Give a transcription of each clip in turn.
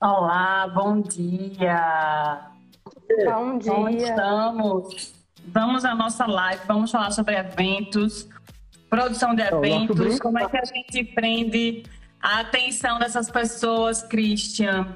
Olá, bom dia. Bom dia. Como estamos? Vamos à nossa live, vamos falar sobre eventos, produção de eventos, como é que a gente prende a atenção dessas pessoas, Christian.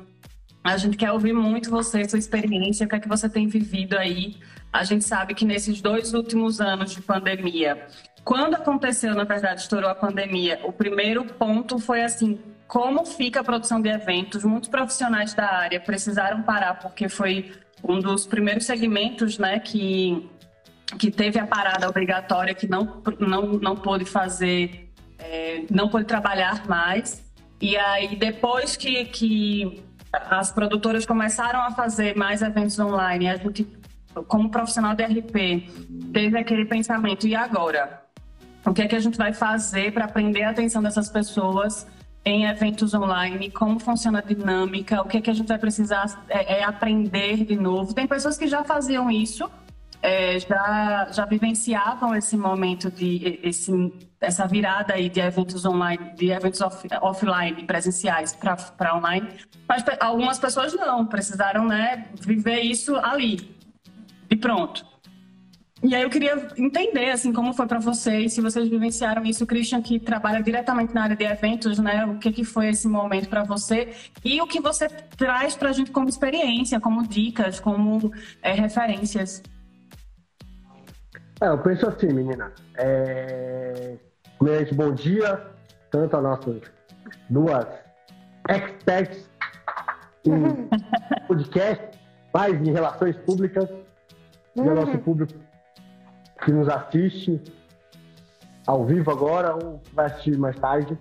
A gente quer ouvir muito você, sua experiência, o que é que você tem vivido aí. A gente sabe que nesses dois últimos anos de pandemia, quando aconteceu, na verdade, estourou a pandemia, o primeiro ponto foi assim, como fica a produção de eventos? Muitos profissionais da área precisaram parar porque foi um dos primeiros segmentos, né, que que teve a parada obrigatória, que não não não pôde fazer, é, não pôde trabalhar mais. E aí depois que que as produtoras começaram a fazer mais eventos online, a gente como profissional de RP teve aquele pensamento e agora o que é que a gente vai fazer para prender a atenção dessas pessoas em eventos online, como funciona a dinâmica, o que é que a gente vai precisar é, é aprender de novo. Tem pessoas que já faziam isso, é, já, já vivenciavam esse momento de esse, essa virada aí de eventos online, de eventos off, offline, presenciais para online, mas algumas pessoas não, precisaram né, viver isso ali e pronto. E aí eu queria entender, assim, como foi para vocês, se vocês vivenciaram isso, o Christian, que trabalha diretamente na área de eventos, né? O que, que foi esse momento para você e o que você traz para a gente como experiência, como dicas, como é, referências. É, eu penso assim, menina. É... Primeiramente, bom dia, tanto a nossas duas experts em podcast, mais em relações públicas, e ao nosso público que nos assiste ao vivo agora ou vai assistir mais tarde.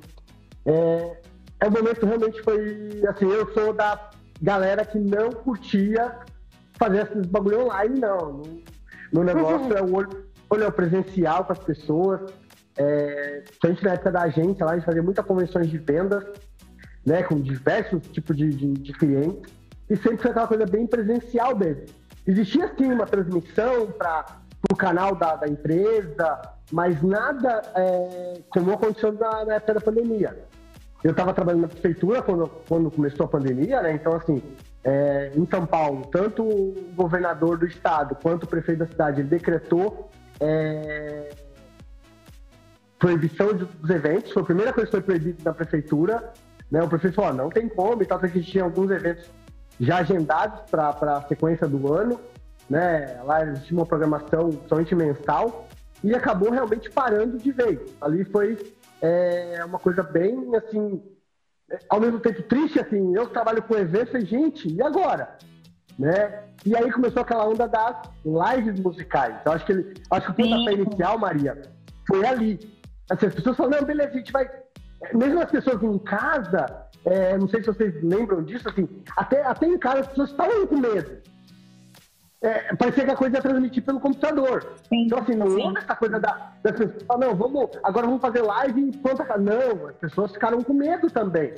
É, é um momento realmente foi assim, eu sou da galera que não curtia fazer esses bagulho online, não. Meu negócio é o olho, olho presencial com as pessoas. É, gente na época da agência lá, a gente fazia muitas convenções de vendas, né, com diversos tipos de, de, de clientes, e sempre foi aquela coisa bem presencial mesmo. Existia sim uma transmissão para o canal da, da, empresa, mas nada é, como aconteceu na, na época da pandemia. Eu estava trabalhando na prefeitura quando, quando começou a pandemia, né? Então, assim, é, em São Paulo, tanto o governador do estado quanto o prefeito da cidade decretou é, proibição dos eventos. Foi a primeira coisa que foi proibida na prefeitura. Né? O prefeito falou: não tem como, e tal, porque tinha alguns eventos já agendados para a sequência do ano né? Lá existia uma programação somente mensal e acabou realmente parando de vez. Ali foi é, uma coisa bem, assim, ao mesmo tempo triste, assim, eu trabalho com eventos e gente, e agora? Né? E aí começou aquela onda das lives musicais. Eu acho que ele, acho que o pontapé inicial, Maria, foi ali. Assim, as pessoas falam, não, beleza, a gente vai. Mesmo as pessoas em casa, é, não sei se vocês lembram disso, assim, até, até em casa as pessoas estavam com medo é, parecia que a coisa ia transmitir pelo computador. Sim, então, assim, não houve essa coisa da, das pessoas, ah, não, vamos, agora vamos fazer live e pronto. Não, as pessoas ficaram com medo também.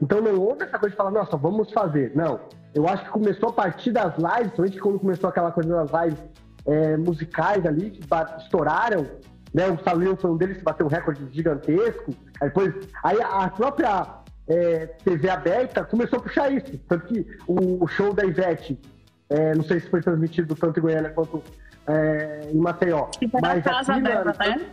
Então não houve essa coisa de falar, nossa, vamos fazer. Não. Eu acho que começou a partir das lives, principalmente quando começou aquela coisa das lives é, musicais ali, que estouraram, né? O Salinho foi um deles que bateu um recorde gigantesco. Aí depois, aí a própria é, TV aberta começou a puxar isso. Tanto que o show da Ivete é, não sei se foi transmitido tanto em Goiânia quanto é, em Maceió. mas casa dela, né?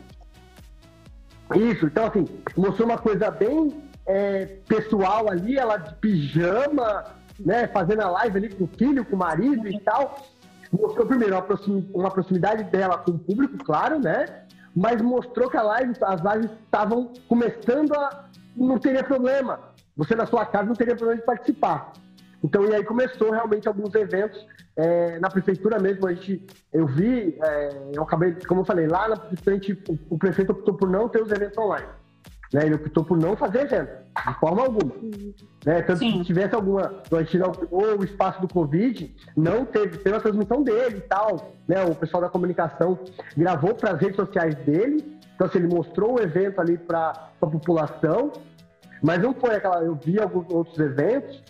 Isso, então assim, mostrou uma coisa bem é, pessoal ali, ela de pijama, né, fazendo a live ali com o filho, com o marido e tal. Mostrou primeiro uma proximidade dela com o público, claro, né? Mas mostrou que a live, as lives estavam começando a. não teria problema. Você na sua casa não teria problema de participar. Então, e aí começou realmente alguns eventos é, na prefeitura mesmo. A gente, eu vi, é, eu acabei, como eu falei, lá na frente, o, o, prefeito optou por não ter os eventos online. Né? Ele optou por não fazer evento, de forma alguma. Né? Tanto Sim. que se tivesse alguma, a gente inaugurou o espaço do Covid, não teve, teve a transmissão dele e tal. Né? O pessoal da comunicação gravou para as redes sociais dele. Então, assim, ele mostrou o evento ali para a população, mas não foi aquela. Eu vi alguns outros eventos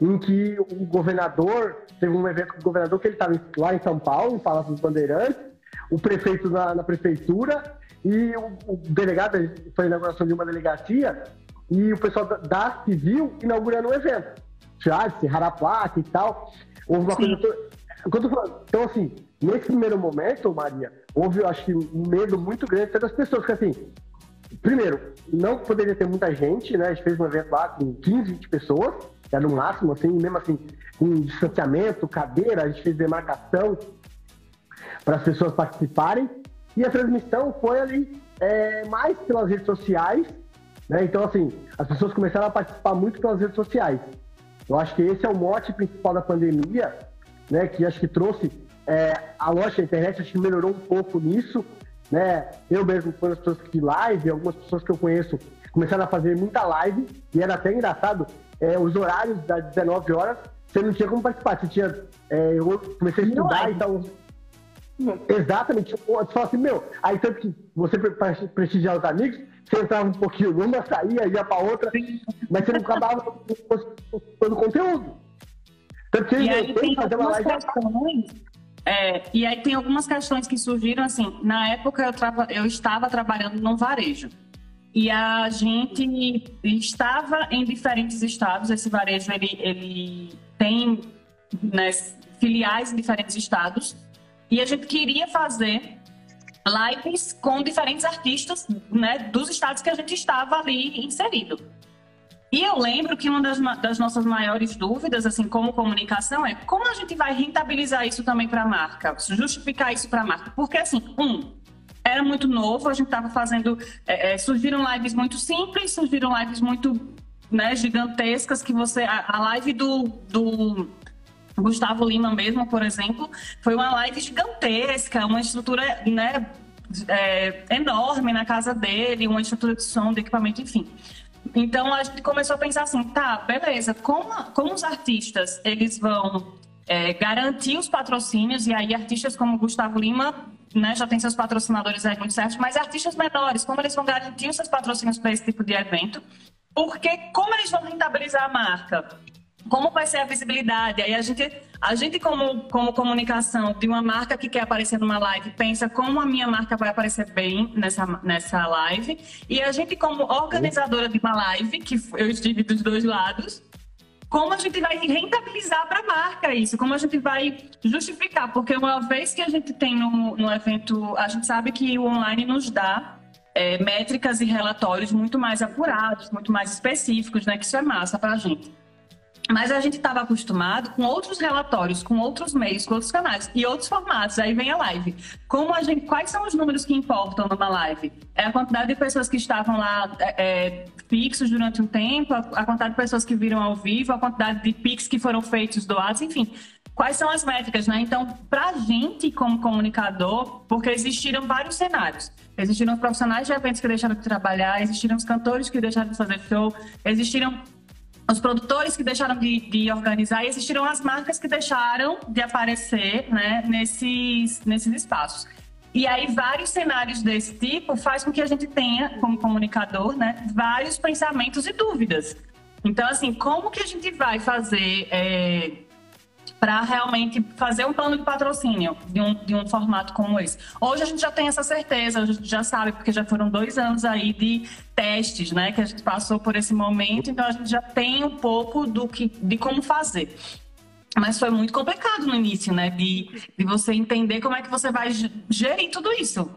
em que o governador, teve um evento com o governador que ele estava lá em São Paulo, em Palácio dos Bandeirantes, o prefeito na, na prefeitura e o, o, delegado, foi a inauguração de uma delegacia e o pessoal da, da Civil inaugurando o evento. sociais, se a placa e tal. Houve uma Sim. coisa. Então, assim, nesse primeiro momento, Maria, houve, eu acho que, um medo muito grande das pessoas, porque assim, primeiro, não poderia ter muita gente, né? A gente fez um evento lá com 15, 20 pessoas, era no máximo, assim, mesmo assim, com distanciamento, cadeira, a gente fez demarcação para as pessoas participarem. E a transmissão foi ali é, mais pelas redes sociais, né? Então, assim, as pessoas começaram a participar muito pelas redes sociais. Eu acho que esse é o mote principal da pandemia, né? Que acho que trouxe é, a loja da internet, acho que melhorou um pouco nisso, né? Eu mesmo, quando as pessoas que live, algumas pessoas que eu conheço começaram a fazer muita live, e era até engraçado, é, os horários das 19 horas, você não tinha como participar, você tinha. É, eu comecei a estudar e tal. Exatamente. Você fala assim, meu, aí tanto que você prestigiar os amigos, você entrava um pouquinho numa, saía, ia pra outra, mas você não acabava todo o conteúdo. Tanto que e aí tem fazer uma live. Questões, é, e aí tem algumas questões que surgiram assim. Na época eu, trava, eu estava trabalhando no varejo. E a gente estava em diferentes estados. Esse varejo ele, ele tem né, filiais em diferentes estados. E a gente queria fazer lives com diferentes artistas né, dos estados que a gente estava ali inserido. E eu lembro que uma das, das, nossas maiores dúvidas, assim, como comunicação, é como a gente vai rentabilizar isso também para a marca, justificar isso para a marca. Porque, assim, um, era muito novo, a gente estava fazendo. É, é, surgiram lives muito simples, surgiram lives muito né, gigantescas, que você. A, a live do, do Gustavo Lima mesmo, por exemplo, foi uma live gigantesca, uma estrutura né, é, enorme na casa dele, uma estrutura de som, de equipamento, enfim. Então a gente começou a pensar assim, tá, beleza, como, como os artistas eles vão é, garantir os patrocínios, e aí artistas como Gustavo Lima né, já tem seus patrocinadores aí muito certos, mas artistas menores, como eles vão garantir os seus patrocínios para esse tipo de evento? Porque como eles vão rentabilizar a marca? como vai ser a visibilidade. Aí a gente, a gente como, como comunicação de uma marca que quer aparecer numa live, pensa como a minha marca vai aparecer bem nessa, nessa live. E a gente como organizadora de uma live, que eu estive dos dois lados, como a gente vai rentabilizar para a marca isso, como a gente vai justificar, porque uma vez que a gente tem no, no evento, a gente sabe que o online nos dá é, métricas e relatórios muito mais apurados, muito mais específicos, né? Que isso é massa para a gente. Mas a gente estava acostumado com outros relatórios, com outros meios, com outros canais e outros formatos. Aí vem a live. Como a gente, quais são os números que importam numa live? É a quantidade de pessoas que estavam lá é, é fixos durante um tempo, a, quantidade de pessoas que viram ao vivo, a quantidade de pics que foram feitos doados, enfim. Quais são as métricas, né? Então, para a gente como comunicador, porque existiram vários cenários. Existiram profissionais de eventos que deixaram de trabalhar, existiram os cantores que deixaram de fazer show, existiram os produtores que deixaram de, de, organizar e existiram as marcas que deixaram de aparecer né, nesses, nesses espaços. E aí, vários cenários desse tipo faz com que a gente tenha, como comunicador, né, vários pensamentos e dúvidas. Então, assim, como que a gente vai fazer é, para realmente fazer um plano de patrocínio de um, de um formato como esse. Hoje a gente já tem essa certeza, a gente já sabe, porque já foram dois anos aí de testes, né, que a gente passou por esse momento, então a gente já tem um pouco do que, de como fazer. Mas foi muito complicado no início, né, de, de você entender como é que você vai gerir tudo isso.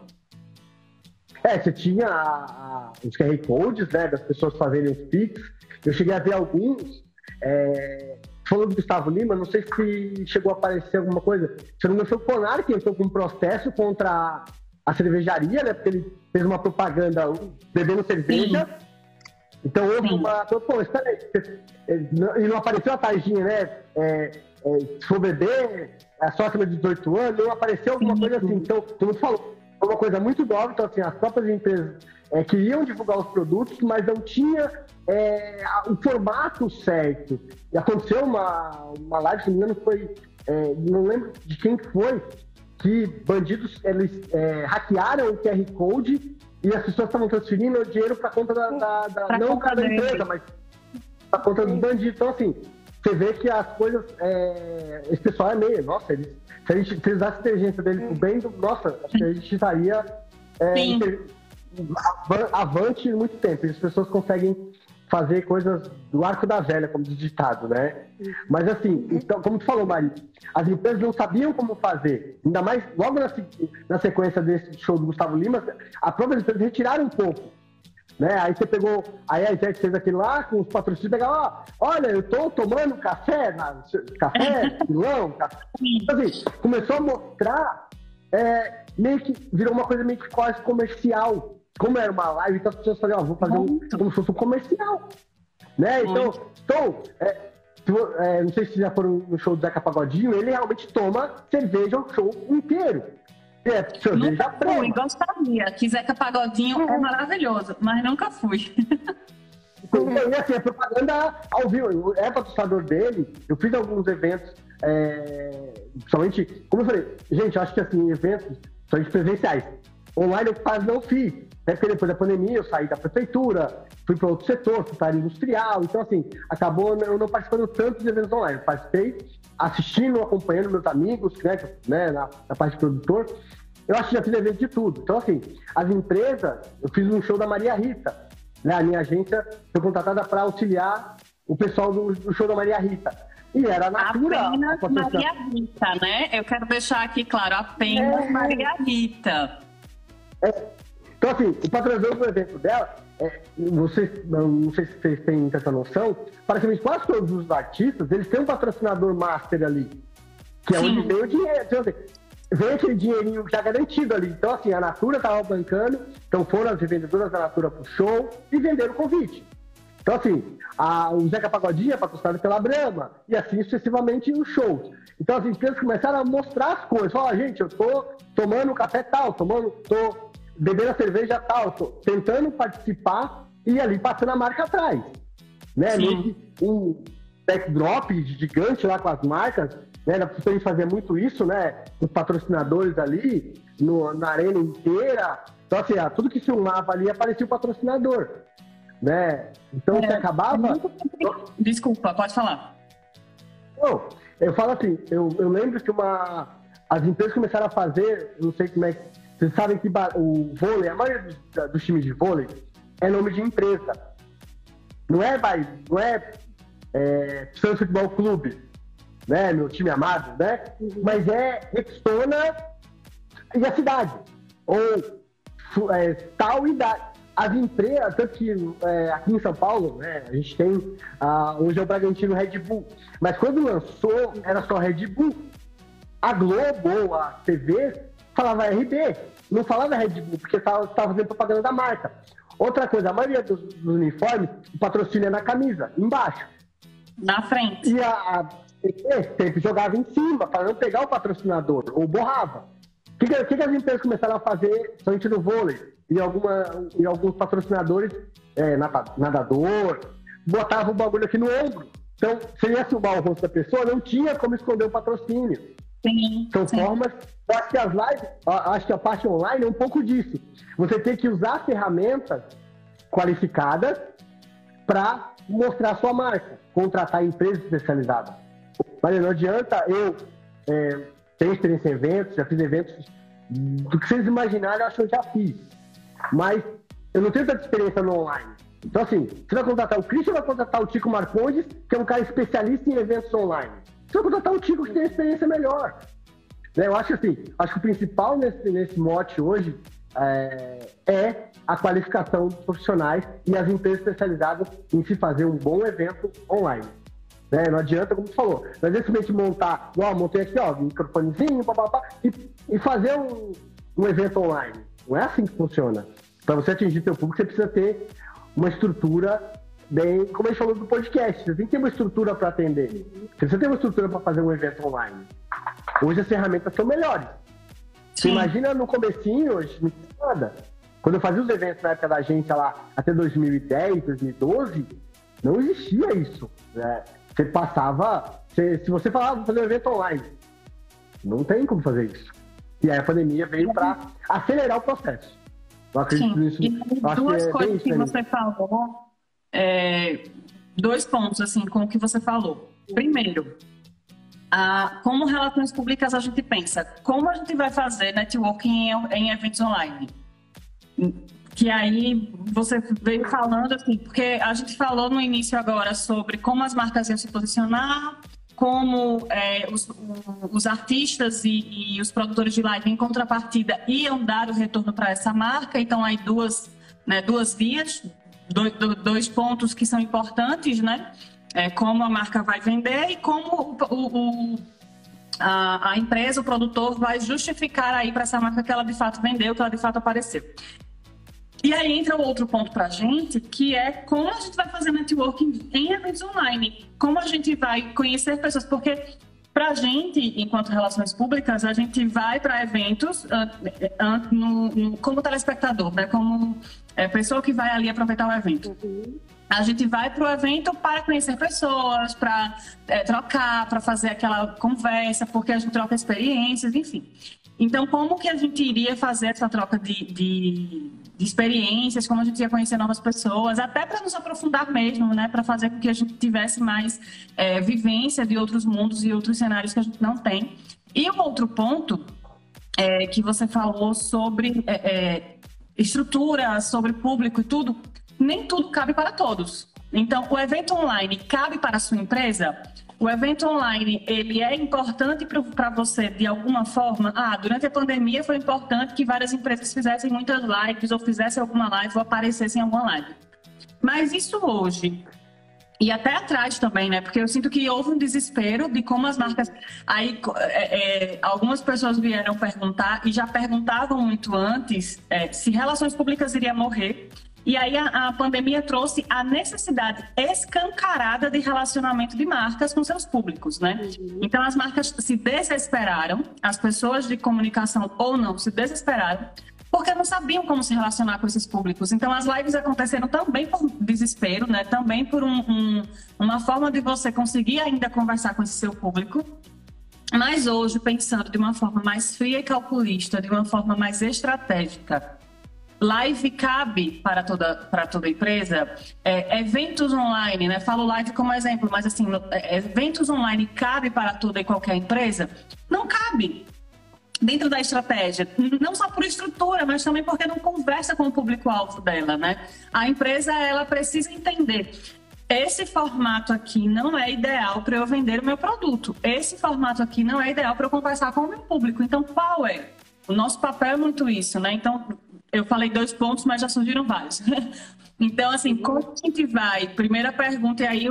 É, você tinha a, a, os QR Codes, né, das pessoas fazerem os Pix. Eu cheguei a ver alguns é, falando do Gustavo Lima, não sei se chegou a aparecer alguma coisa. Se não me engano, foi o Conar que entrou com um processo contra a cervejaria, né? Porque ele fez uma propaganda bebendo cerveja. Sim. Então houve Sim. uma. Pô, espera aí. E não apareceu a tarjinha, né? É, é, se for beber, é só acima de 18 anos, não apareceu alguma Sim. coisa assim. Então, todo mundo falou. Foi uma coisa muito nova, então assim, as próprias empresas é, queriam divulgar os produtos, mas não tinha é, o formato certo. E aconteceu uma, uma live, se não me engano, foi. É, não lembro de quem foi, que bandidos eles é, hackearam o QR Code e as pessoas estavam transferindo o dinheiro para conta da, da, da não para da empresa, mas para conta dos bandidos. Então, assim, você vê que as coisas. É, esse pessoal é meio. Nossa, eles, se, a gente, se eles usassem a inteligência deles pro bem, nossa, acho que a gente estaria. É, avante muito tempo. E as pessoas conseguem fazer coisas do arco da velha, como diz ditado, né? Mas assim, então, como tu falou, Mari, as empresas não sabiam como fazer. Ainda mais logo na, na sequência desse show do Gustavo Lima, a própria empresa retiraram um pouco. Né? Aí você pegou, aí a gente fez aquilo lá com os patrocínios, pegava, ó, olha, eu tô tomando café, na, café, pilão, café. Então, assim, começou a mostrar, é, meio que virou uma coisa meio que quase comercial. Como era uma live, então as pessoas falavam, ó, vou fazer um, como se fosse um comercial. Né? Então, então é, é, não sei se já foram no show do Zeca Pagodinho, ele realmente toma cerveja o show inteiro. É, cerveja nunca fui, gostaria, que Zeca Pagodinho é. é maravilhoso, mas nunca fui. Então, e assim, a propaganda ao vivo, é patrocinador dele, eu fiz alguns eventos, é, somente, como eu falei, gente, eu acho que assim, eventos, somente presenciais, online eu quase não fiz, até porque depois da pandemia eu saí da prefeitura, fui para outro setor, fui para a área industrial, então assim, acabou eu não participando tanto de eventos online. Eu participei assistindo, acompanhando meus amigos, né, né na, na, parte de produtor. Eu acho que já fiz evento de tudo. Então, assim, as empresas, eu fiz um show da Maria Rita, né? A minha agência foi contratada para auxiliar o pessoal do, do, show da Maria Rita. E era a Natura. Apenas Maria Rita, né? Eu quero deixar aqui claro, apenas é, Maria Rita. É. Então, assim, o patrocinador do evento dela é, vocês, não sei se vocês têm essa noção, praticamente quase todos os artistas, eles têm um patrocinador master ali, que é Sim. onde vem o dinheiro. Então, assim, vem aquele dinheirinho já garantido ali. Então, assim, a Natura estava bancando, então foram as vendedoras da Natura pro show e venderam o convite. Então, assim, a, o Zeca Pagodinho é patrocinado pela Brahma, e assim sucessivamente os shows. Então, as empresas começaram a mostrar as coisas. Fala, gente, eu tô tomando café tal, tomando, tô bebendo a cerveja tal, tentando participar e ali passando a marca atrás. Né? Um backdrop gigante lá com as marcas, né? Gente fazer muito isso, né? Os patrocinadores ali, no, na arena inteira. Então, assim, tudo que filmava ali aparecia o patrocinador. Né? Então, é, você acabava. É Desculpa, pode falar. Não, eu falo assim, eu, eu lembro que uma, as empresas começaram a fazer, não sei como é que vocês sabem que o vôlei, a maioria dos, dos times de vôlei é nome de empresa. Não é, não é, é Santos Futebol Clube, né? Meu time amado, né? Mas é Rexona e a cidade. Ou é, tal idade. As empresas, tanto que é, aqui em São Paulo, né, a gente tem, ah, hoje é o Bragantino Red Bull, mas quando lançou era só Red Bull. A Globo, a TV, falava RB, não falava Red Bull, porque estava fazendo propaganda da marca. Outra coisa, a maioria dos, dos, uniformes, o patrocínio é na camisa, embaixo. Na frente. E a, a sempre jogava em cima, para não pegar o patrocinador, ou borrava. O que, que, que, as empresas começaram a fazer, somente no vôlei, e, alguma, e alguns patrocinadores, é, nadador, botavam o bagulho aqui no ombro. Então, se ia filmar o rosto da pessoa, não tinha como esconder o patrocínio. Sim, São sim. formas. Eu acho que as lives, acho que a parte online é um pouco disso. Você tem que usar ferramentas qualificadas para mostrar a sua marca, contratar empresas especializadas. Mas não adianta eu é, ter experiência em eventos, já fiz eventos do que vocês imaginarem, eu acho que eu já fiz. Mas eu não tenho tanta experiência no online. Então, assim, você vai contratar o Christian vai contratar o Tico Marcondes, que é um cara especialista em eventos online. Você vai contratar um Tico que tem experiência melhor. Né? Eu acho assim, acho que o principal nesse, nesse mote hoje é, é, a qualificação dos profissionais e as empresas especializadas em se fazer um bom evento online. Né? Não adianta, como você falou, não adianta simplesmente montar, ó, montei aqui, ó, microfonezinho, papapá, e, e fazer um, um evento online. Não é assim que funciona. Para você atingir seu público, você precisa ter uma estrutura bem, como a gente falou do podcast, você tem que ter uma estrutura para atender. Você precisa ter uma estrutura para fazer um evento online. Hoje as ferramentas são melhores. Você imagina no comecinho, hoje, não tinha nada. Quando eu fazia os eventos na época da agência lá, até 2010, 2012, não existia isso. Né? Você passava, você, se você falava fazer um evento online, não tem como fazer isso. E aí a pandemia veio para acelerar o processo. Eu acredito Sim. nisso. E duas que é coisas que você falou é, dois pontos assim com o que você falou. Primeiro, a, como relações públicas a gente pensa, como a gente vai fazer networking em, em eventos online? que aí você veio falando assim, porque a gente falou no início agora sobre como as marcas iam se posicionar, como é, os, os, artistas e, e, os produtores de live em contrapartida iam dar o retorno para essa marca. Então, aí duas, né, duas vias, dois, pontos que são importantes, né? É, como a marca vai vender e como o, o, a, a, empresa, o produtor, vai justificar aí para essa marca que ela de fato vendeu, que ela de fato apareceu. E aí entra o outro ponto para a gente, que é como a gente vai fazer networking em eventos online. Como a gente vai conhecer pessoas, porque para a gente, enquanto relações públicas, a gente vai para eventos uh, uh, no, no, como telespectador, né? como é, pessoa que vai ali aproveitar o evento. Uhum. A gente vai para o evento para conhecer pessoas, para é, trocar, para fazer aquela conversa, porque a gente troca experiências, enfim. Então, como que a gente iria fazer essa troca de, de de experiências, como a gente ia conhecer novas pessoas, até para nos aprofundar mesmo, né? Para fazer com que a gente tivesse mais é, vivência de outros mundos e outros cenários que a gente não tem. E o outro ponto é, que você falou sobre é, é estrutura, sobre público e tudo, nem tudo cabe para todos. Então, o evento online cabe para a sua empresa? O evento online, ele é importante para você de alguma forma? Ah, durante a pandemia foi importante que várias empresas fizessem muitas lives ou fizessem alguma live ou aparecessem em alguma live. Mas isso hoje, e até atrás também, né? Porque eu sinto que houve um desespero de como as marcas. Aí é, é, algumas pessoas vieram perguntar e já perguntavam muito antes é, se relações públicas iria morrer. E aí a, a, pandemia trouxe a necessidade escancarada de relacionamento de marcas com seus públicos, né? Uhum. Então as marcas se desesperaram, as pessoas de comunicação ou não se desesperaram, porque não sabiam como se relacionar com esses públicos. Então as lives aconteceram também por desespero, né? Também por um, um, uma forma de você conseguir ainda conversar com esse seu público. Mas hoje, pensando de uma forma mais fria e calculista, de uma forma mais estratégica, Live cabe para toda, para toda empresa. É, eventos online, né? Falo live como exemplo, mas assim, é, eventos online cabe para toda e qualquer empresa? Não cabe dentro da estratégia, não só por estrutura, mas também porque não conversa com o público-alvo dela, né? A empresa, ela precisa entender esse formato aqui não é ideal para eu vender o meu produto. Esse formato aqui não é ideal para eu conversar com o meu público. Então, qual é? O nosso papel é muito isso, né? Então, eu falei dois pontos, mas já surgiram vários. então, assim, como a gente vai? Primeira pergunta, e aí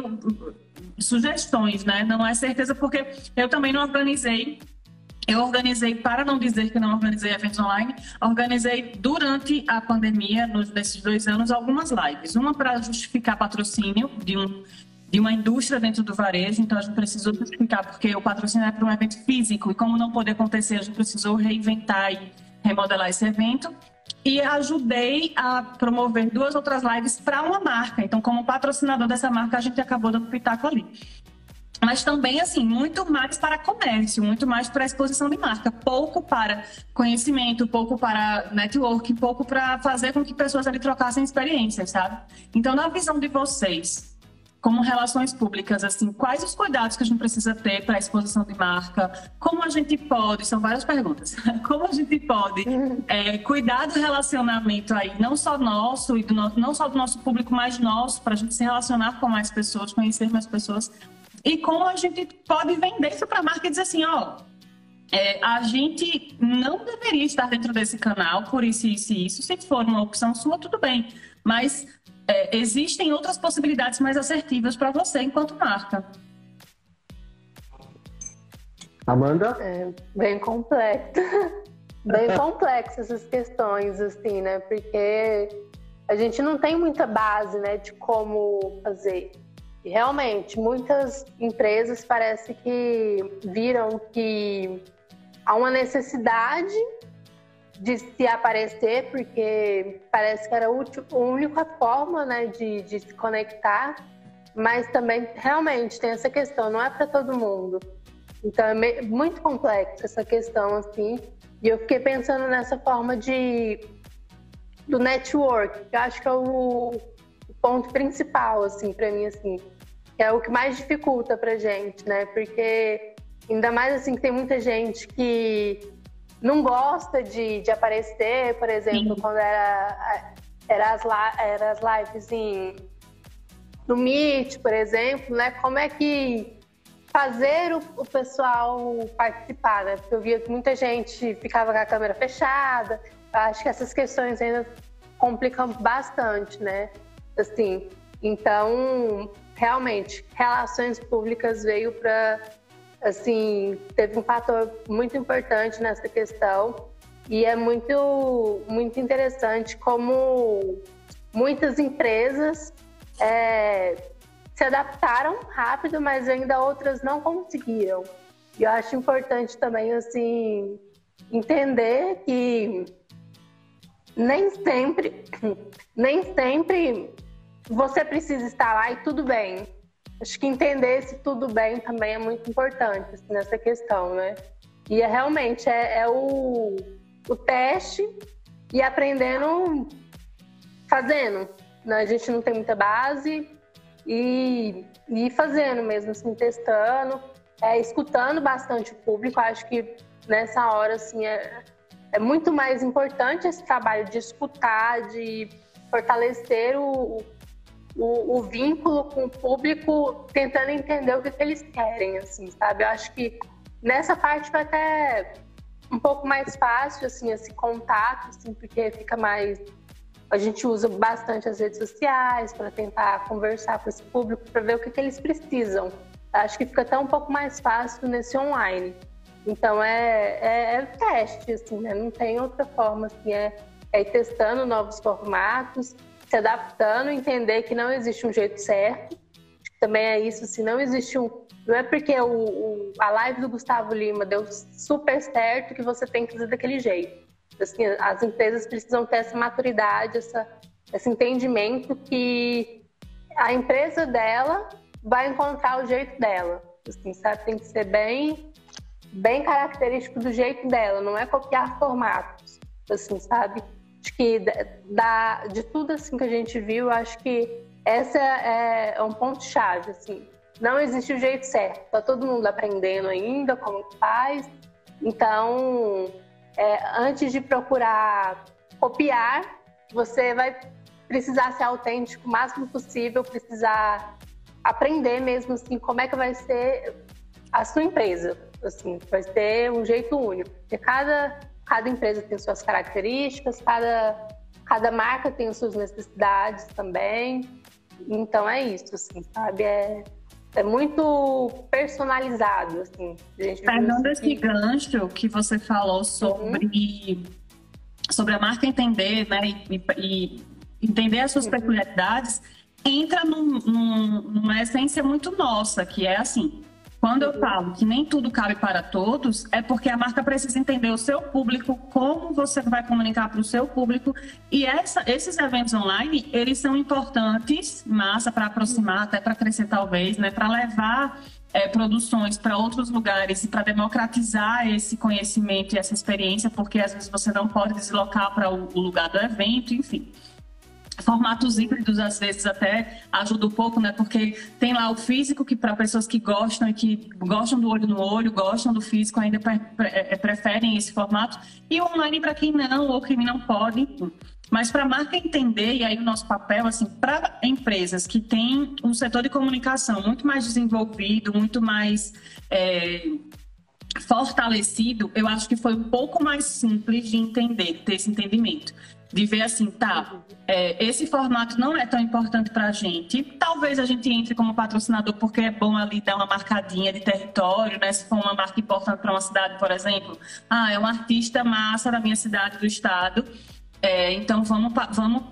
sugestões, né? Não é certeza, porque eu também não organizei. Eu organizei, para não dizer que não organizei eventos online, organizei durante a pandemia, nos, nesses dois anos, algumas lives. Uma para justificar patrocínio de, um, de uma indústria dentro do varejo, então a gente precisou justificar, porque o patrocínio é para um evento físico, e como não poder acontecer, a gente precisou reinventar e remodelar esse evento e ajudei a promover duas outras lives para uma marca. Então, como patrocinador dessa marca, a gente acabou dando pitaco ali. Mas também, assim, muito mais para comércio, muito mais para exposição de marca, pouco para conhecimento, pouco para network, pouco para fazer com que pessoas ali trocassem experiências, sabe? Então, na visão de vocês, como relações públicas, assim, quais os cuidados que a gente precisa ter para a exposição de marca? Como a gente pode, são várias perguntas, como a gente pode é, cuidar do relacionamento aí, não só nosso, e do no, não só do nosso público, mas nosso, para a gente se relacionar com mais pessoas, conhecer mais pessoas, e como a gente pode vender isso para a marca e dizer assim, ó, é, a gente não deveria estar dentro desse canal por isso, isso e isso. Se for uma opção sua, tudo bem. Mas é, existem outras possibilidades mais assertivas para você enquanto marca. Amanda? É bem complexo. bem complexo essas questões, assim, né? Porque a gente não tem muita base, né, de como fazer. Realmente, muitas empresas parece que viram que há uma necessidade de se aparecer, porque parece que era a única forma né, de, de se conectar, mas também realmente tem essa questão, não é para todo mundo. Então é muito complexa essa questão, assim, e eu fiquei pensando nessa forma de do network, que eu acho que é o, o ponto principal, assim, para mim, assim, que é o que mais dificulta pra gente, né? Porque ainda mais assim que tem muita gente que não gosta de, de aparecer, por exemplo, Sim. quando era era as, era as lives em, no Meet, por exemplo, né? Como é que fazer o, o pessoal participar, né? Porque eu via que muita gente ficava com a câmera fechada. Eu acho que essas questões ainda complicam bastante, né? Assim, então, realmente, relações públicas veio para, assim, teve um fator muito importante nessa questão e é muito, muito interessante como muitas empresas é, se adaptaram rápido, mas ainda outras não conseguiram. E eu acho importante também, assim, entender que nem sempre, nem sempre você precisa estar lá e tudo bem. Acho que entender se tudo bem também é muito importante assim, nessa questão, né? E é realmente é, é o, o teste e aprendendo fazendo. Né? A gente não tem muita base e, e fazendo mesmo, assim, testando, é, escutando bastante o público. Acho que nessa hora assim é, é muito mais importante esse trabalho de escutar, de fortalecer o, o, o, vínculo com o público, tentando entender o que, que, eles querem, assim, sabe? Eu acho que nessa parte vai até um pouco mais fácil, assim, esse contato, assim, porque fica mais... A gente usa bastante as redes sociais para tentar conversar com esse público, para ver o que, que eles precisam. Acho que fica até um pouco mais fácil nesse online. Então, é, é, é teste, assim, né? Não tem outra forma, assim, é, é ir testando novos formatos, se adaptando, entender que não existe um jeito certo. Também é isso, se não existe um. Não é porque o, o, a live do Gustavo Lima deu super certo que você tem que fazer daquele jeito. Assim, as empresas precisam ter essa maturidade, essa, esse entendimento que a empresa dela vai encontrar o jeito dela. Assim, sabe? Tem que ser bem, bem característico do jeito dela, não é copiar formatos, assim, sabe? Acho que da, de tudo assim que a gente viu, acho que essa é, é um ponto chave, assim. Não existe o jeito certo. Tá todo mundo aprendendo ainda como faz. Então, é, antes de procurar copiar, você vai precisar ser autêntico o máximo possível, precisar aprender mesmo assim como é que vai ser a sua empresa. Assim, vai ter um jeito único. Porque cada cada empresa tem suas características, cada, cada marca tem suas necessidades também. Então é isso, assim, sabe? É, é muito personalizado, assim. Pegando esse gancho que você falou sobre, uhum. sobre a marca entender, né, e, e entender as suas uhum. peculiaridades, entra num, num, numa essência muito nossa, que é assim, quando eu falo que nem tudo cabe para todos, é porque a marca precisa entender o seu público, como você vai comunicar para o seu público. E essa, esses eventos online, eles são importantes, massa, para aproximar, até para crescer talvez, né? Para levar é, produções para outros lugares e para democratizar esse conhecimento e essa experiência, porque às vezes você não pode deslocar para o lugar do evento, enfim. Formatos híbridos, às vezes, até ajuda um pouco, né? Porque tem lá o físico, que para pessoas que gostam e que gostam do olho no olho, gostam do físico, ainda pre pre é, preferem esse formato. E online para quem não, ou quem não pode. Mas para a marca entender, e aí o nosso papel, assim, para empresas que têm um setor de comunicação muito mais desenvolvido, muito mais é, fortalecido, eu acho que foi um pouco mais simples de entender, ter esse entendimento de ver assim, tá, é, esse formato não é tão importante para a gente. Talvez a gente entre como patrocinador porque é bom ali dar uma marcadinha de território, né? Se for uma marca importante para uma cidade, por exemplo, ah, é um artista massa da minha cidade, do estado. É, então vamos, vamos,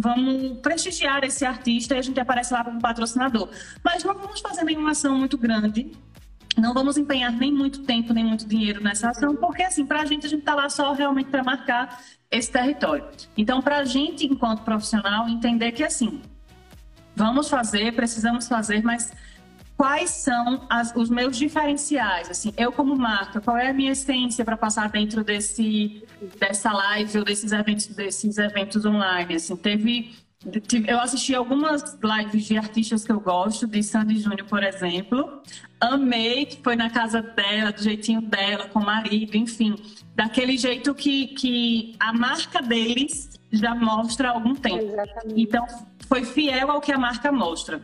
vamos prestigiar esse artista e a gente aparece lá como patrocinador. Mas não vamos fazer nenhuma ação muito grande não vamos empenhar nem muito tempo, nem muito dinheiro nessa ação, porque assim, para a gente, a gente está lá só realmente para marcar esse território. Então, para a gente, enquanto profissional, entender que assim, vamos fazer, precisamos fazer, mas quais são as, os meus diferenciais? Assim, eu como marca, qual é a minha essência para passar dentro desse dessa live ou desses eventos, desses eventos online? Assim, teve eu assisti algumas lives de artistas que eu gosto, de Sandy Júnior, por exemplo. Amei que foi na casa dela, do jeitinho dela, com o marido, enfim. Daquele jeito que, que a marca deles já mostra há algum tempo. Exatamente. Então, foi fiel ao que a marca mostra.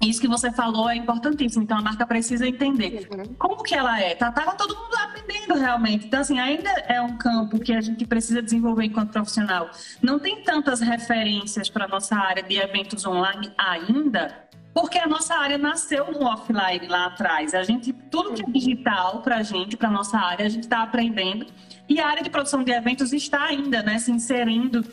Isso que você falou é importantíssimo. Então, a marca precisa entender uhum. como que ela é. Tá, tava todo mundo aprendendo realmente. Então, assim, ainda é um campo que a gente precisa desenvolver enquanto profissional. Não tem tantas referências para nossa área de eventos online ainda, porque a nossa área nasceu no offline lá atrás. A gente, tudo que é digital para a gente, para nossa área, a gente está aprendendo. E a área de produção de eventos está ainda né, se inserindo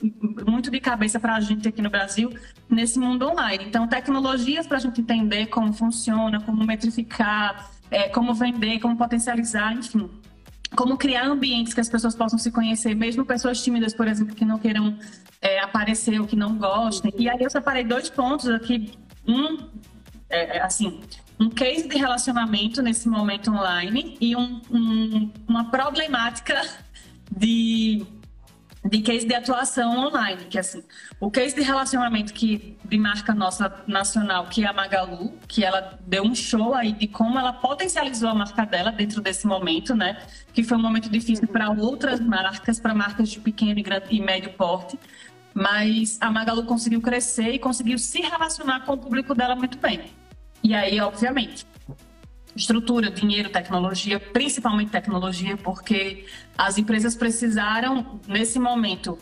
muito de cabeça para a gente aqui no Brasil nesse mundo online. Então, tecnologias para a gente entender como funciona, como metrificar, é, como vender, como potencializar, enfim. Como criar ambientes que as pessoas possam se conhecer, mesmo pessoas tímidas, por exemplo, que não queiram é, aparecer ou que não gostem. E aí eu separei dois pontos aqui. Um, é, é assim, um case de relacionamento nesse momento online e um, um, uma problemática de, de case de atuação online, que assim, o case de relacionamento que de marca nossa nacional, que é a Magalu, que ela deu um show aí de como ela potencializou a marca dela dentro desse momento, né? Que foi um momento difícil para outras marcas, para marcas de pequeno e médio porte, mas a Magalu conseguiu crescer e conseguiu se relacionar com o público dela muito bem. E aí, obviamente, estrutura, dinheiro, tecnologia, principalmente tecnologia, porque as empresas precisaram, nesse momento,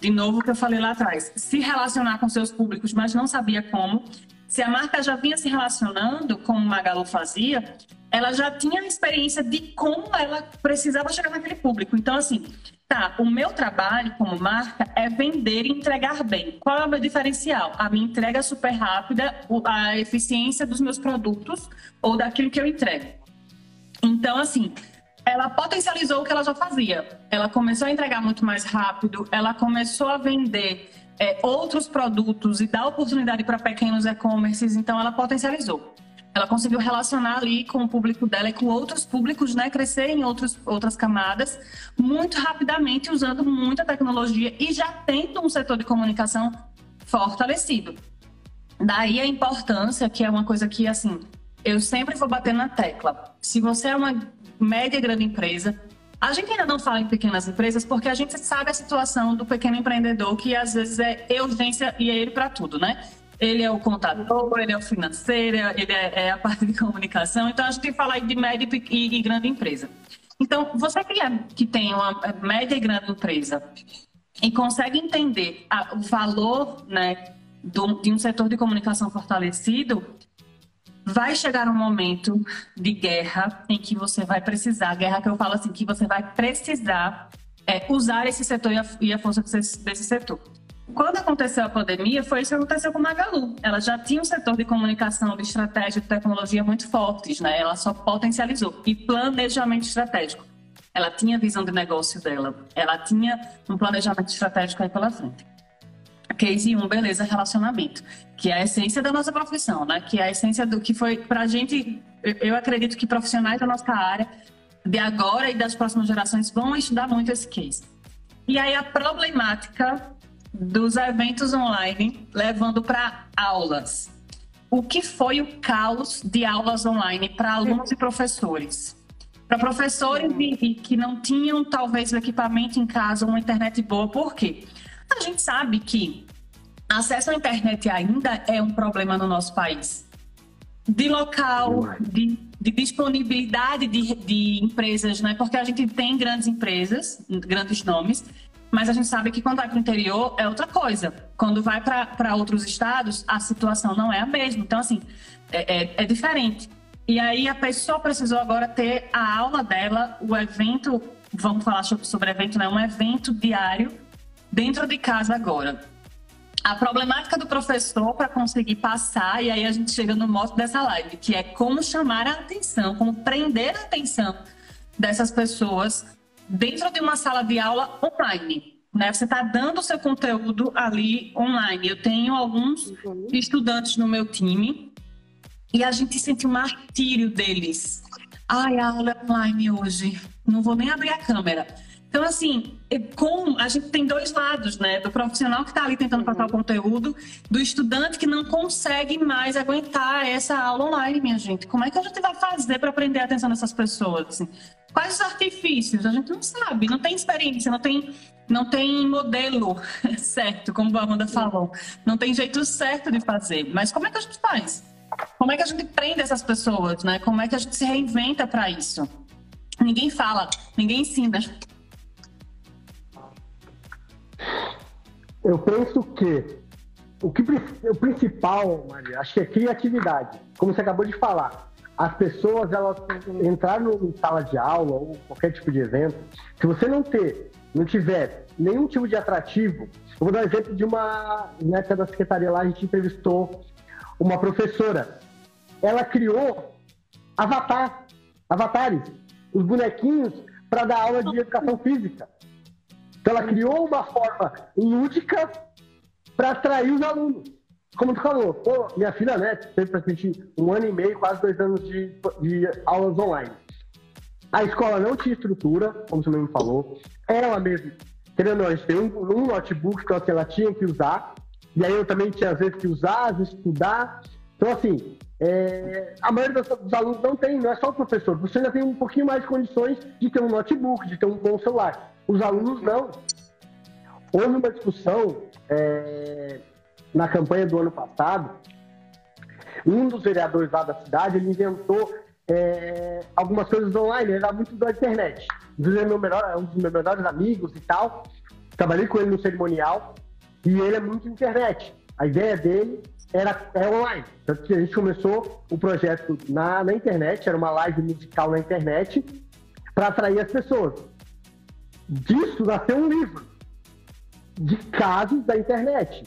de novo que eu falei lá atrás, se relacionar com seus públicos, mas não sabia como. Se a marca já vinha se relacionando, como o Magalu fazia, ela já tinha a experiência de como ela precisava chegar naquele público. Então, assim, Tá, o meu trabalho como marca é vender e entregar bem. Qual é o meu diferencial? A minha entrega super rápida, a eficiência dos meus produtos ou daquilo que eu entrego. Então, assim, ela potencializou o que ela já fazia. Ela começou a entregar muito mais rápido, ela começou a vender é, outros produtos e dar oportunidade para pequenos e-commerces, então ela potencializou ela conseguiu relacionar ali com o público dela e com outros públicos, né, crescer em outros, outras camadas muito rapidamente, usando muita tecnologia e já tendo um setor de comunicação fortalecido. Daí a importância, que é uma coisa que, assim, eu sempre vou bater na tecla. Se você é uma média e grande empresa, a gente ainda não fala em pequenas empresas porque a gente sabe a situação do pequeno empreendedor que às vezes é urgência e é ele para tudo, né? Ele é o contador, ele é o financeiro, ele é, é a parte de comunicação. Então, a gente falar de média e, e grande empresa. Então, você que, é, que tem uma média e grande empresa e consegue entender a, o valor né, do, de um setor de comunicação fortalecido, vai chegar um momento de guerra em que você vai precisar, guerra que eu falo assim, que você vai precisar é, usar esse setor e a, e a força desse, desse setor. Quando aconteceu a pandemia, foi isso que aconteceu com a Magalu. Ela já tinha um setor de comunicação, de estratégia, de tecnologia muito fortes, né? Ela só potencializou. E planejamento estratégico. Ela tinha visão de negócio dela. Ela tinha um planejamento estratégico aí pela frente. Case 1, beleza, relacionamento, que é a essência da nossa profissão, né? Que é a essência do que foi pra gente, eu acredito que profissionais da nossa área de agora e das próximas gerações vão estudar muito esse case. E aí a problemática dos eventos online, levando para aulas. O que foi o caos de aulas online para alunos e professores? Para professores que não tinham, talvez, o equipamento em casa, uma internet boa, por quê? A gente sabe que acesso à internet ainda é um problema no nosso país. De local, de, de disponibilidade de, de empresas, né? Porque a gente tem grandes empresas, grandes nomes, mas a gente sabe que quando vai para o interior é outra coisa. Quando vai para outros estados, a situação não é a mesma. Então, assim, é, é, é diferente. E aí a pessoa precisou agora ter a aula dela, o evento, vamos falar sobre evento, né? Um evento diário dentro de casa agora. A problemática do professor para conseguir passar, e aí a gente chega no modo dessa live, que é como chamar a atenção, como prender a atenção dessas pessoas dentro de uma sala de aula online. Né? Você está dando o seu conteúdo ali online. Eu tenho alguns uhum. estudantes no meu time e a gente sente um martírio deles. Ai, a aula é online hoje. Não vou nem abrir a câmera. Então, assim, com, a gente tem dois lados, né? Do profissional que está ali tentando passar o conteúdo, do estudante que não consegue mais aguentar essa aula online, minha gente. Como é que a gente vai fazer para prender a atenção dessas pessoas? Assim? Quais os artifícios? A gente não sabe, não tem experiência, não tem, não tem modelo certo, como a Amanda falou. Não tem jeito certo de fazer. Mas como é que a gente faz? Como é que a gente prende essas pessoas, né? Como é que a gente se reinventa para isso? Ninguém fala, ninguém ensina. Eu penso que o, que o principal, Maria, acho que é criatividade. Como você acabou de falar, as pessoas elas entraram em sala de aula ou qualquer tipo de evento, se você não ter, não tiver nenhum tipo de atrativo, eu vou dar um exemplo de uma, na época da secretaria lá, a gente entrevistou uma professora. Ela criou avatar, avatares, os bonequinhos para dar aula de educação física. Então ela criou uma forma lúdica para atrair os alunos. Como tu falou, pô, minha filha né, teve praticamente um ano e meio, quase dois anos de, de aulas online. A escola não tinha estrutura, como você mesmo falou. Ela mesma, querendo ou não, a gente tem um, um notebook então, que ela tinha que usar. E aí eu também tinha às vezes que usar, às vezes estudar. Então, assim, é, a maioria dos, dos, alunos não tem, não é só o professor. Você ainda tem um pouquinho mais de condições de ter um notebook, de ter um bom celular. Os alunos não. Houve uma discussão é, na campanha do ano passado. Um dos vereadores lá da cidade ele inventou é, algumas coisas online, ele era muito da internet. Inclusive, é meu melhor, é um dos meus melhores amigos e tal. Trabalhei com ele no cerimonial e ele é muito internet. A ideia dele era é online. Tanto que a gente começou o projeto na, na internet, era uma live musical na internet para atrair as pessoas disso nasceu um livro de casos da internet.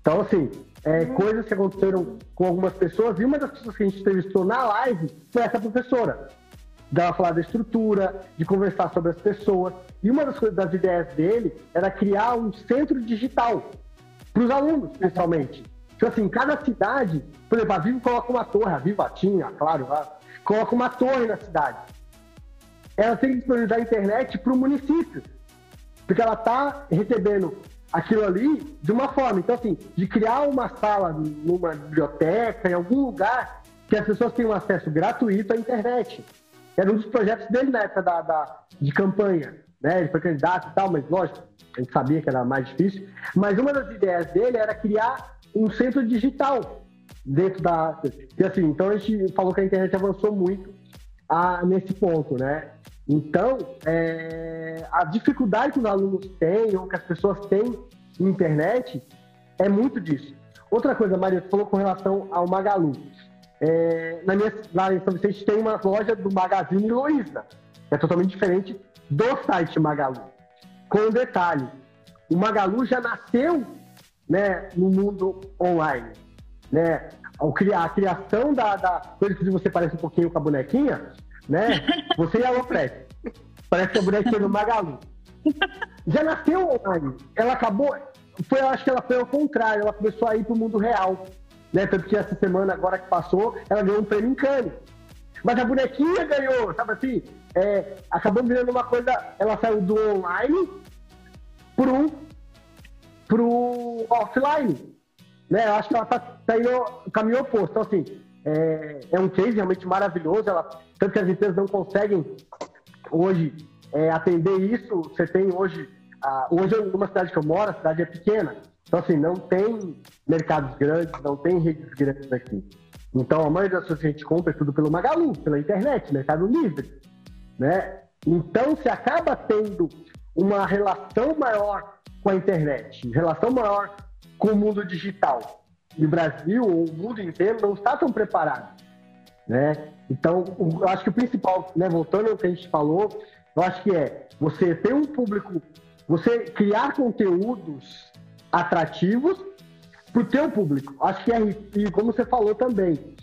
Então, assim, é, uhum. coisas que aconteceram com algumas pessoas, e uma das pessoas que a gente entrevistou na live foi essa professora. Dela falar da estrutura, de conversar sobre as pessoas. E uma das, coisas, das ideias dele era criar um centro digital para os alunos, principalmente. Então, assim, cada cidade, por exemplo, a Vivo coloca uma torre, a Vivo tinha, claro, coloca uma torre na cidade ela tem que disponibilizar a internet para o município, porque ela está recebendo aquilo ali de uma forma. Então, assim, de criar uma sala numa biblioteca, em algum lugar, que as pessoas tenham acesso gratuito à internet. Era um dos projetos dele na época da, da, de campanha. Né? Ele foi candidato e tal, mas lógico, a gente sabia que era mais difícil. Mas uma das ideias dele era criar um centro digital dentro da. E assim, então a gente falou que a internet avançou muito a, nesse ponto, né? Então, é, a dificuldade que os alunos têm, ou que as pessoas têm na internet, é muito disso. Outra coisa, Maria, você falou com relação ao Magalu. É, na minha, lá em São Vicente tem uma loja do Magazine Luiza. É totalmente diferente do site Magalu. Com um detalhe, o Magalu já nasceu né, no mundo online. Né? A criação da, da coisa que você parece um pouquinho com a bonequinha, né? Você e a Alopress. Parece que a bonequinha do Magalu. Já nasceu online. Ela acabou. Foi, eu acho que ela foi ao contrário, ela começou a ir para o mundo real. Né? Tanto que essa semana, agora que passou, ela ganhou um prêmio em Cannes. Mas a bonequinha ganhou, sabe assim? É, acabou virando uma coisa. Ela saiu do online pro, pro offline. Né? Eu acho que ela tá, tá indo caminho oposto. Então, assim, é, é um case realmente maravilhoso. Ela, tanto que as empresas não conseguem hoje é, atender isso. Você tem hoje, ah, hoje numa cidade que eu moro, a cidade é pequena. Então, assim, não tem mercados grandes, não tem redes grandes aqui. Então, a maioria das coisas que a gente compra é tudo pelo Magalu, pela internet, Mercado Livre, né? Então, você acaba tendo uma relação maior com a internet, relação maior com o mundo digital e o Brasil, ou o mundo inteiro, não está tão preparado. Né? Então, eu acho que o principal, né, voltando ao que a gente falou, eu acho que é você ter um público, você criar conteúdos atrativos para o teu público. Acho que é, e como você falou também,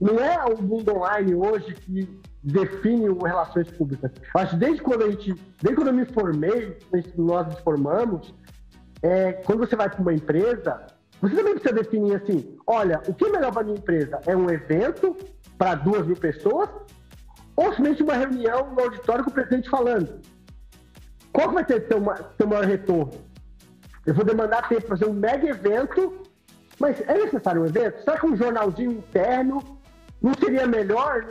não é o mundo online hoje que define o relações públicas. Eu acho que desde quando a gente, desde quando eu me formei, nós nos formamos, é, quando você vai para uma empresa, você também precisa definir assim: olha, o que é melhor para minha empresa? É um evento para duas mil pessoas ou simplesmente uma reunião no auditório com o presidente falando? qual vai ter seu, seu maior retorno? Eu vou demandar tempo para fazer um mega evento, mas é necessário um evento? Será que um jornalzinho interno não seria melhor?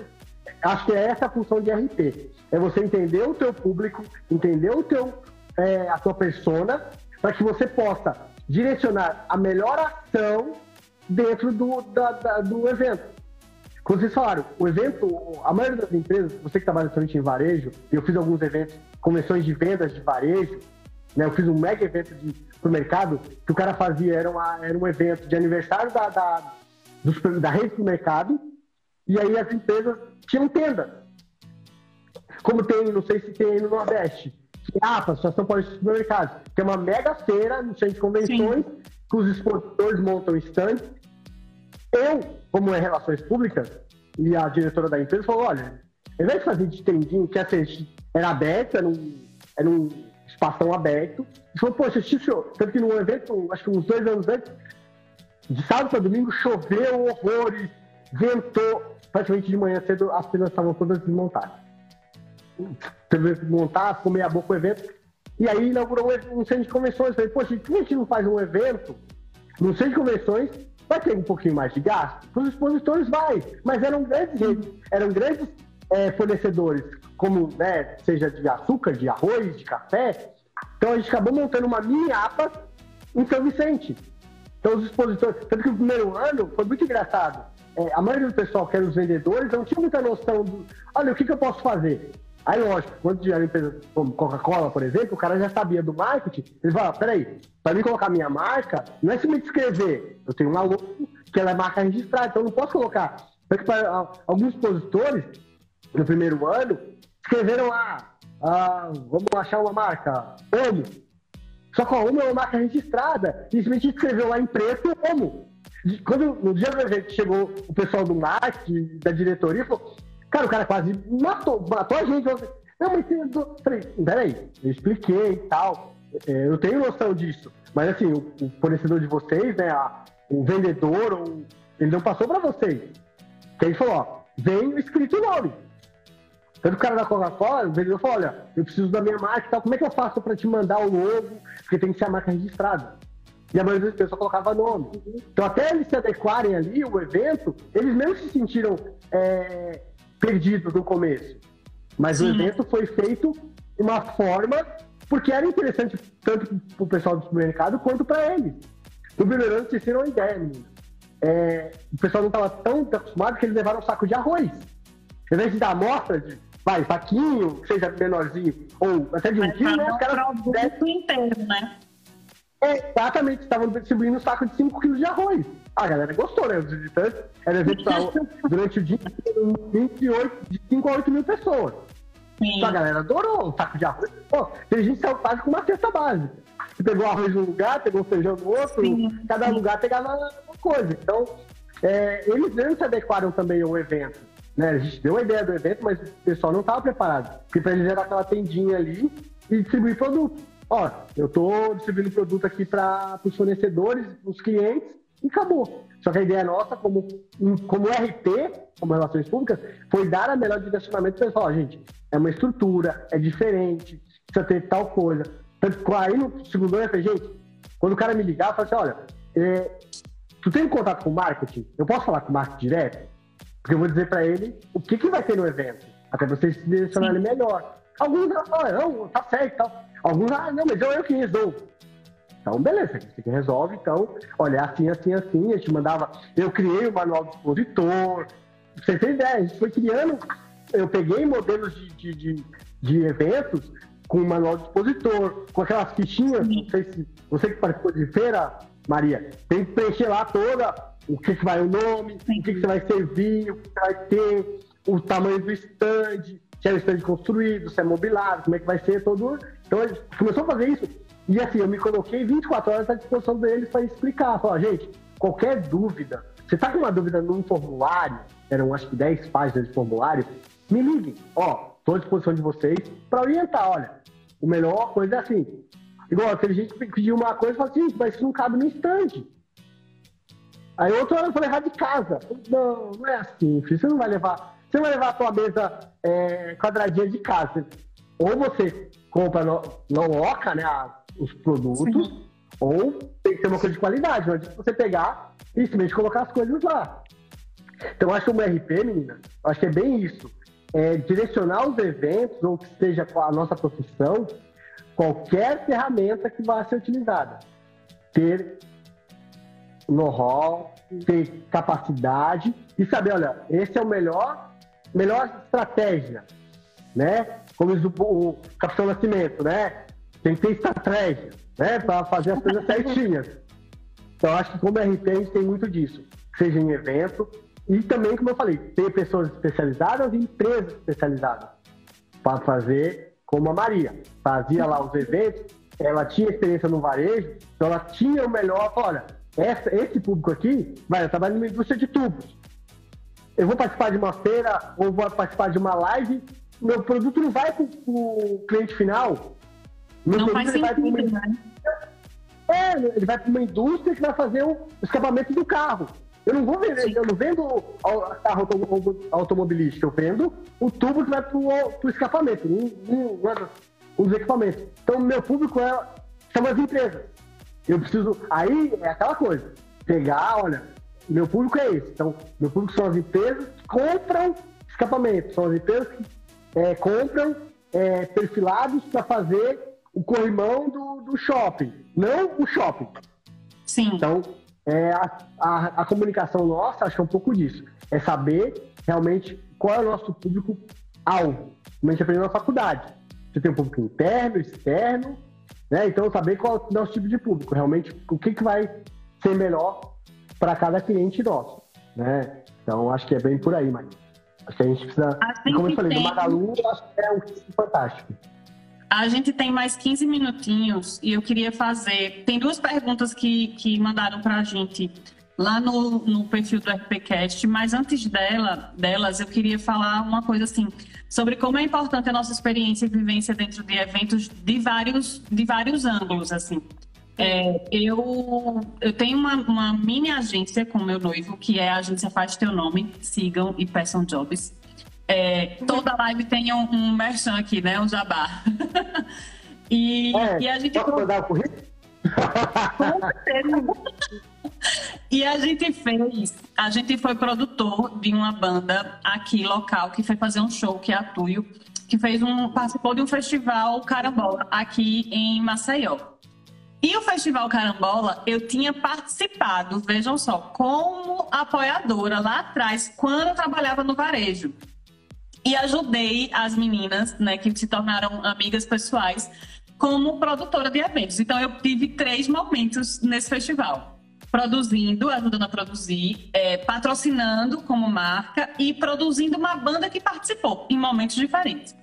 Acho que é essa a função de RP. É você entender o teu público, entender o teu, é, a tua persona, para que você possa direcionar a melhor ação dentro do, da, da, do evento. Como vocês falaram, o evento, a maioria das empresas, você que trabalha somente em varejo, eu fiz alguns eventos, convenções de vendas de varejo, né? Eu fiz um mega evento de, pro mercado, que o cara fazia, era, uma, era um evento de aniversário da, da, dos, da rede do mercado, e aí as empresas tinham tenda. Como tem, não sei se tem no Nordeste, a APA, Associação Paulista de Supermercados, que é uma mega feira no centro de convenções, Sim. que os expositores montam estantes. Eu, como é Relações Públicas, e a diretora da empresa falou, olha, ao invés de fazer de tendinho, que assim, era aberto, era um, era um espação aberto, e falou, poxa, xixi, tanto que num evento, acho que uns dois anos antes, de sábado para domingo, choveu horrores, ventou, praticamente de manhã cedo as cenas estavam todas desmontadas. Teve que montar, ficou meia boca o evento. E aí inaugurou um centro de convenções. Falei, poxa, por que a gente não faz um evento no centro de convenções? Vai ter um pouquinho mais de gasto? Para os expositores vai, mas eram grandes redes, eram grandes é, fornecedores, como, né, seja de açúcar, de arroz, de café. Então a gente acabou montando uma mini APA em São Vicente. Então os expositores, tanto que o primeiro ano foi muito engraçado é, a maioria do pessoal que era os vendedores não tinha muita noção do, olha, o que, que eu posso fazer? Aí, lógico, quando tinha empresa como Coca-Cola, por exemplo, o cara já sabia do marketing, ele fala, peraí, para mim colocar minha marca, não é simplesmente escrever, eu tenho uma logo que ela é marca registrada, então eu não posso colocar. Porque para alguns expositores, no primeiro ano, escreveram lá, ah, vamos achar uma marca, Omo. Só que a Omo é uma marca registrada, e simplesmente escreveu lá em preto Omo. Quando no dia do evento chegou o pessoal do marketing, da diretoria, falou: Cara, o cara quase matou, matou a gente. Não, mas eu falei, peraí, eu expliquei e tal. É, eu tenho noção disso. Mas assim, o, o fornecedor de vocês, né? A, o vendedor, o, ele não passou para vocês. Ele falou, ó, vem escrito o nome. Tanto o cara da Coca-Cola, o vendedor falou, olha, eu preciso da minha marca e tal, como é que eu faço para te mandar o logo? Porque tem que ser a marca registrada. E a maioria das pessoas colocava nome. Então, até eles se adequarem ali, o evento, eles mesmo se sentiram é, perdidos no começo. Mas Sim. o evento foi feito de uma forma porque era interessante tanto para o pessoal do supermercado quanto para eles. No primeiro ano, vocês uma ideia, menino. É, o pessoal não estava tão acostumado que eles levaram um saco de arroz. Ao invés de dar amostra de, vai, saquinho, seja menorzinho, ou até de um quilo, né, os caras... Produto inteiro, né? É, exatamente, estavam distribuindo um saco de 5 quilos de arroz. A galera gostou, né? Os visitantes. Era evento durante o dia 28, de 5 a 8 mil pessoas. Sim. Então a galera adorou o saco de arroz. Pô, tem gente que saiu quase com uma cesta básica. Você pegou arroz num lugar, pegou feijão no outro, sim, cada sim. lugar pegava uma coisa. Então, é, eles mesmos se adequaram também ao evento. Né? A gente deu a ideia do evento, mas o pessoal não estava preparado. Porque para eles era aquela tendinha ali e distribuir produto ó, eu estou distribuindo produto aqui para os fornecedores, para os clientes, e acabou. Só que a ideia nossa, como, como RP, como Relações Públicas, foi dar a melhor direcionamento para falar, gente, é uma estrutura, é diferente, precisa ter tal coisa. Tanto aí no segundo ano eu falei, gente, quando o cara me ligar, eu falei assim, olha, é, tu tem contato com o marketing? Eu posso falar com o marketing direto? Porque eu vou dizer para ele o que, que vai ter no evento, até vocês se direcionarem melhor. Alguns falam, não, tá certo e tal. Alguns, ah, não, mas eu, eu que resolvo. Então, beleza, você que resolve, então, olha, assim, assim, assim, a gente mandava, eu criei o manual do expositor, você tem ideia, a gente foi criando, eu peguei modelos de, de, de, de eventos com o manual do expositor, com aquelas fichinhas, não sei se você que participou de feira, Maria, tem que preencher lá toda o que, que vai o nome, Sim. o que, que você vai servir, o que vai ter, o tamanho do stand, se é um stand construído, se é mobiliado, como é que vai ser todo então ele começou a fazer isso e assim, eu me coloquei 24 horas à disposição deles para explicar. Falar, gente, qualquer dúvida, você está com uma dúvida num formulário, eram acho que 10 páginas de formulário, me liguem. Ó, estou à disposição de vocês para orientar. Olha, o melhor coisa é assim. Igual, a gente pediu uma coisa e fala assim, mas isso não cabe no estande. Aí outro ano eu falei, errar de casa. Não, não é assim, filho. Você não vai levar. Você vai levar a sua mesa é, quadradinha de casa. Ou você compra não, não loca né, os produtos, Sim. ou tem que ser uma coisa de qualidade. Adianta você pegar e simplesmente colocar as coisas lá. Então, acho que o RP, menina, acho que é bem isso. É direcionar os eventos, ou que seja a nossa profissão, qualquer ferramenta que vá ser utilizada. Ter know-how, ter capacidade e saber, olha, esse é o melhor, melhor estratégia, né? Como diz o, o Capitão Nascimento, né? Tem que ter estratégia, né? Para fazer as coisas certinhas. Então, acho que como RP a gente tem muito disso, seja em evento e também, como eu falei, ter pessoas especializadas e empresas especializadas para fazer como a Maria. Fazia lá os eventos, ela tinha experiência no varejo, então ela tinha o melhor, olha, essa, esse público aqui, vai, eu trabalho numa indústria de tubos. Eu vou participar de uma feira ou vou participar de uma live, meu produto não vai para o cliente final. Meu não faz sentido, uma... né? É, ele vai para uma indústria que vai fazer o escapamento do carro. Eu não vou vender, Sim. eu não vendo carro automobilístico, eu vendo o tubo que vai para o escapamento, um, um, um dos equipamentos. Então, meu público é, são as empresas. Eu preciso. Aí é aquela coisa. Pegar, olha, meu público é esse. Então, meu público são as empresas que compram escapamento, são as empresas que é, compram é, perfilados para fazer o corrimão do, do, shopping, não o shopping. Sim. Então, é, a, a, a, comunicação nossa, acho que é um pouco disso. É saber realmente qual é o nosso público-alvo. Como a gente aprendeu na faculdade. Você tem um público interno, externo, né? Então, saber qual é o nosso tipo de público, realmente o que, que vai ser melhor para cada cliente nosso. Né? Então, acho que é bem por aí, mas acho que a gente precisa. Assim como eu falei, tem... do Magalu, acho que é um fantástico. A gente tem mais 15 minutinhos e eu queria fazer. Tem duas perguntas que, que mandaram para a gente lá no, no perfil do RPCast, mas antes dela, delas, eu queria falar uma coisa assim sobre como é importante a nossa experiência e vivência dentro de eventos de vários, de vários ângulos, assim. É, eu, eu tenho uma, uma, mini agência com meu noivo, que é a agência Faz Teu Nome, sigam e peçam jobs. É, toda live tem um, um merchan aqui, né? Um jabá. e, é, e a gente. Posso mandar o currículo? E a gente fez, a gente foi produtor de uma banda aqui local que foi fazer um show que é a Tuyo, que fez um participou de um festival Carambola aqui em Maceió. E o Festival Carambola, eu tinha participado, vejam só, como apoiadora lá atrás, quando eu trabalhava no varejo. E ajudei as meninas, né, que se tornaram amigas pessoais, como produtora de eventos. Então, eu tive três momentos nesse festival produzindo, ajudando a produzir, é, patrocinando como marca e produzindo uma banda que participou em momentos diferentes.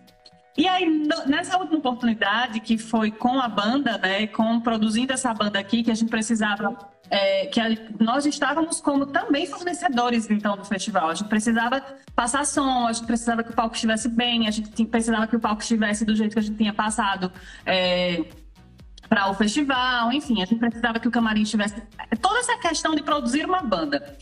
E aí, nessa última oportunidade, que foi com a banda, né, com produzindo essa banda aqui, que a gente precisava, é, que a, nós estávamos como também fornecedores, então, do festival. A gente precisava passar som, a gente precisava que o palco estivesse bem, a gente precisava que o palco estivesse do jeito que a gente tinha passado. É, para o festival, enfim, a gente precisava que o camarim tivesse toda essa questão de produzir uma banda.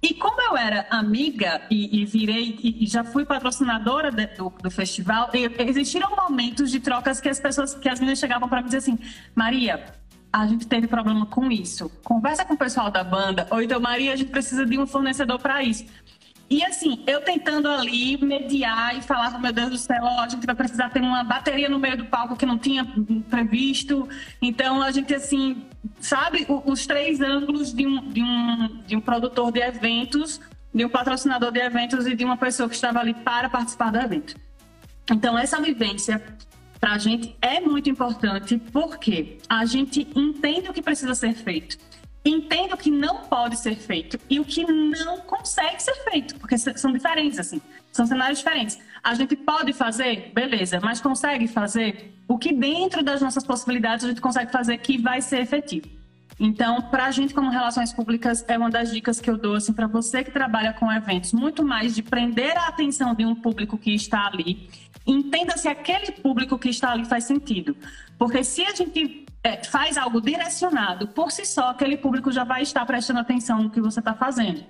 E como eu era amiga e, e virei e, e, já fui patrocinadora de, do, do, festival, existiram momentos de trocas que as pessoas, que as meninas chegavam para mim dizer assim, Maria, a gente teve problema com isso. Conversa com o pessoal da banda, ou então Maria, a gente precisa de um fornecedor para isso. E assim, eu tentando ali mediar e falar, meu Deus do céu, ó, a gente vai precisar ter uma bateria no meio do palco que não tinha previsto. Então a gente assim, sabe, os três ângulos de um, de um, de um produtor de eventos, de um patrocinador de eventos e de uma pessoa que estava ali para participar do evento. Então essa vivência para a gente é muito importante porque a gente entende o que precisa ser feito entendo o que não pode ser feito e o que não consegue ser feito, porque são diferentes, assim, são cenários diferentes. A gente pode fazer, beleza, mas consegue fazer o que dentro das nossas possibilidades a gente consegue fazer que vai ser efetivo. Então, para a gente, como relações públicas, é uma das dicas que eu dou assim, para você que trabalha com eventos, muito mais de prender a atenção de um público que está ali. Entenda se aquele público que está ali faz sentido. Porque se a gente é, faz algo direcionado, por si só, aquele público já vai estar prestando atenção no que você está fazendo.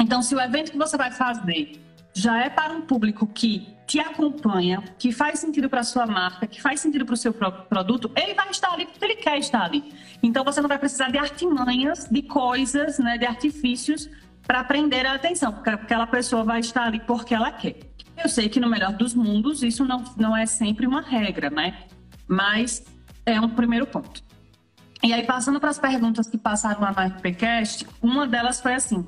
Então, se o evento que você vai fazer já é para um público que te acompanha, que faz sentido para sua marca, que faz sentido para o seu produto, ele vai estar ali porque ele quer estar ali. Então você não vai precisar de artimanhas, de coisas, né, de artifícios para prender a atenção, porque aquela pessoa vai estar ali porque ela quer. Eu sei que no melhor dos mundos isso não, não é sempre uma regra, né? Mas é um primeiro ponto. E aí, passando para as perguntas que passaram lá no RPCast, uma delas foi assim: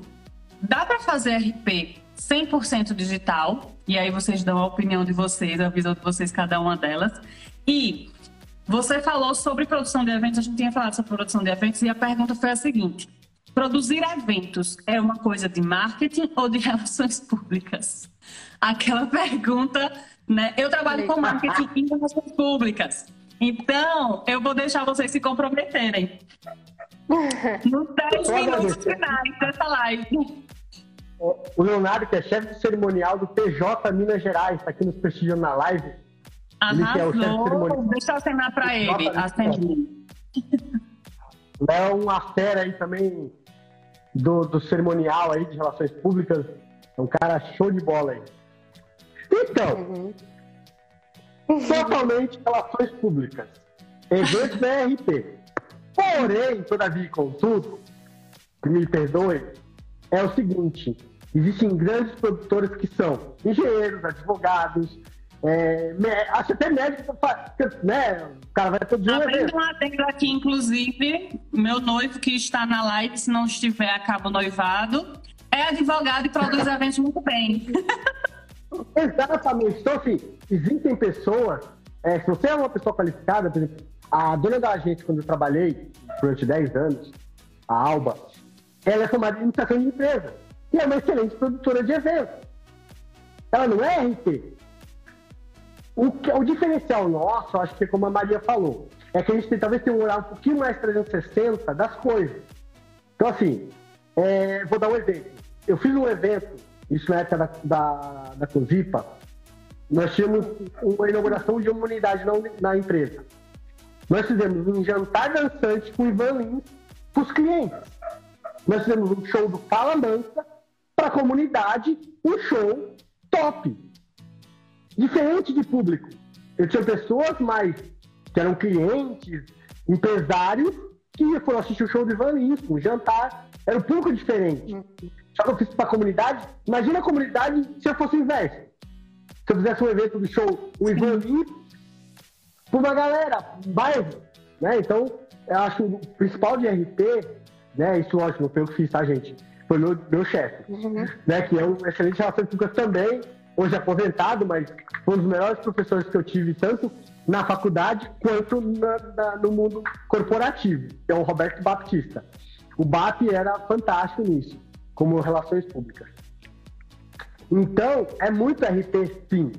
dá para fazer RP 100% digital? E aí vocês dão a opinião de vocês, a visão de vocês, cada uma delas. E você falou sobre produção de eventos, a gente tinha falado sobre produção de eventos, e a pergunta foi a seguinte: produzir eventos é uma coisa de marketing ou de relações públicas? Aquela pergunta, né? Eu trabalho com marketing e relações públicas. Então, eu vou deixar vocês se comprometerem. Nos 10 minutos finais dessa live. O Leonardo, que é chefe de cerimonial do PJ Minas Gerais, está aqui nos prestigiando na live. Arrasou. Ele é. Deixa eu acenar para ele. É uma fera aí também do, do cerimonial aí de relações públicas. É um cara show de bola aí. Então, uhum totalmente relações públicas. Eventos da RP. Porém, todavia, contudo, que me perdoe, é o seguinte: existem grandes produtores que são engenheiros, advogados, é, acho até médico, né? O cara vai todo dia. Abrindo uma tecla aqui, inclusive, meu noivo que está na live, se não estiver, acaba noivado, é advogado e produz eventos muito bem. Exatamente. Então, assim, existem pessoas, é, se você é uma pessoa qualificada, por exemplo, a dona da agência, quando eu trabalhei durante 10 anos, a Alba, ela é formada em administração de empresa e é uma excelente produtora de eventos. Ela não é RT. O, que, o diferencial nosso, acho que é como a Maria falou, é que a gente tem, talvez tenha um olhar um pouquinho mais 360 das coisas. Então, assim, é, vou dar um exemplo. Eu fiz um evento isso na época da, da, da COSIPA, nós tínhamos uma inauguração de uma unidade na, na empresa. Nós fizemos um jantar dançante com Ivan Lins para os clientes. Nós fizemos um show do Fala Mansa para a comunidade, um show top. Diferente de público. Eu tinha pessoas mais que eram clientes, empresários, que foram assistir o show do Ivan Lins, um jantar. Era um pouco diferente. Só que eu fiz para a comunidade. Imagina a comunidade se eu fosse o inverso. Se eu fizesse um evento do show, o Ivan Lee, para uma galera, bairro. Né? Então, eu acho o principal de RP, né? Isso, lógico, não foi eu que fiz, tá, gente? Foi meu, meu chefe, uhum. né? Que é um excelente públicas também, hoje aposentado, mas foi um dos melhores professores que eu tive, tanto na faculdade quanto na, na, no mundo corporativo, que é o Roberto Baptista. O BAP era fantástico nisso como relações públicas. Então, é muito RT, sim.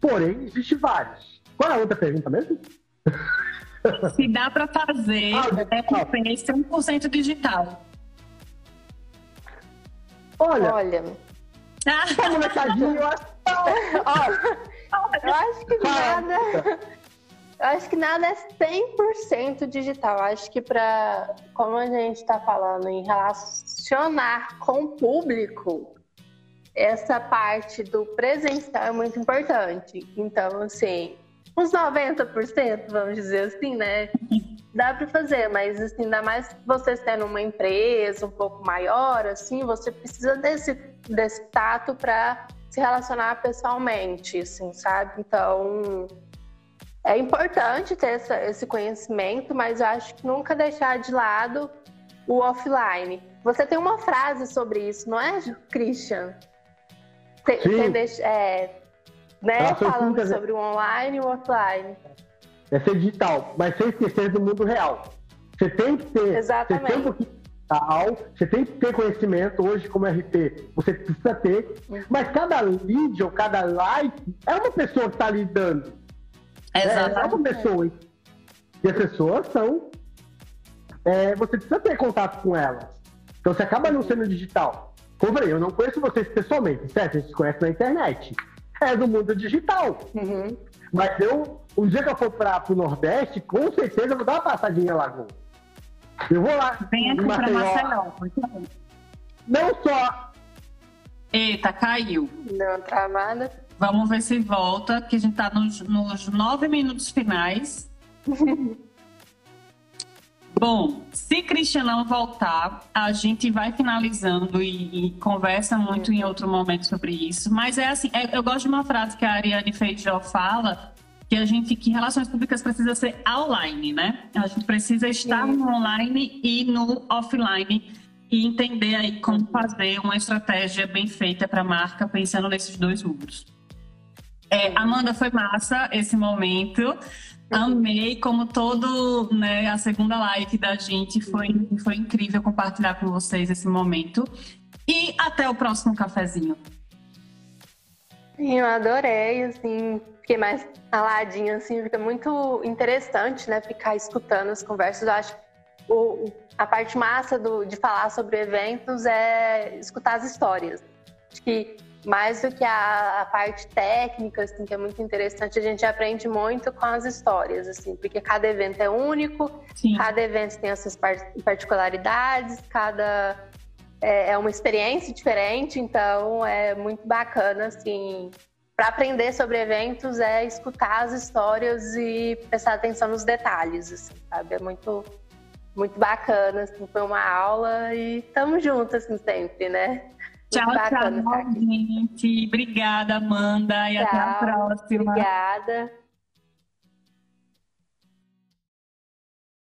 Porém, existe vários. Qual é a outra pergunta mesmo? Se dá para fazer ah, RP 100% digital. Olha, Olha. Ah. molecadinho, eu acho eu acho que nada. Eu acho que nada é 100% digital. Eu acho que para, como a gente está falando em relacionar com o público, essa parte do presencial é muito importante. Então, assim, uns 90%, vamos dizer assim, né? Dá para fazer, mas assim, ainda mais vocês tendo uma empresa um pouco maior, assim, você precisa desse, desse tato para se relacionar pessoalmente, assim, sabe? Então, é importante ter essa, esse conhecimento, mas eu acho que nunca deixar de lado o offline. Você tem uma frase sobre isso, não é, Christian? Tem, Sim. Tem, é, né, falando sobre o online e o offline. É ser digital, mas sem esquecer do mundo real. Você tem que ter. Exatamente. Você tem, digital, você tem que ter conhecimento hoje como RP, você precisa ter, mas cada lead ou cada like é uma pessoa que está lidando. Exatamente. É, é uma pessoa. E as pessoas são. É, você precisa ter contato com elas. Então você acaba não sendo digital. Como eu falei, eu não conheço vocês pessoalmente, certo? A gente se conhece na internet. É do mundo digital. Uhum. Mas eu, um dia que eu for para o Nordeste, com certeza eu vou dar uma passadinha lá. Lagoa. Eu vou lá. Vem aqui para Maceió. Não só Eita, caiu. Deu uma travada. Vamos ver se volta, que a gente tá nos, nos nove minutos finais. Bom, se Cristianão voltar, a gente vai finalizando e, e, conversa muito em outro momento sobre isso. Mas é assim, é, eu gosto de uma frase que a Ariane Feijó fala, que a gente, que relações públicas precisa ser online, né? A gente precisa estar no online e no offline e entender aí como fazer uma estratégia bem feita para a marca pensando nesses dois mundos. É, Amanda, foi massa esse momento. Amei, como todo, né, a segunda live da gente, foi, foi incrível compartilhar com vocês esse momento. E até o próximo cafezinho. Eu adorei, assim, fiquei mais aladinha, assim, fica muito interessante, né, ficar escutando as conversas. Eu acho o, a parte massa do, de falar sobre eventos é escutar as histórias. Acho que mais do que a, a, parte técnica, assim, que é muito interessante, a gente aprende muito com as histórias, assim, porque cada evento é único, Sim. cada evento tem as suas particularidades, cada é, é uma experiência diferente, então é muito bacana, assim, para aprender sobre eventos é escutar as histórias e prestar atenção nos detalhes, assim, sabe? É muito muito bacana, assim, foi uma aula e estamos juntos assim sempre, né? Tchau, tchau, gente. Obrigada, Amanda, e tchau. até a próxima. Obrigada.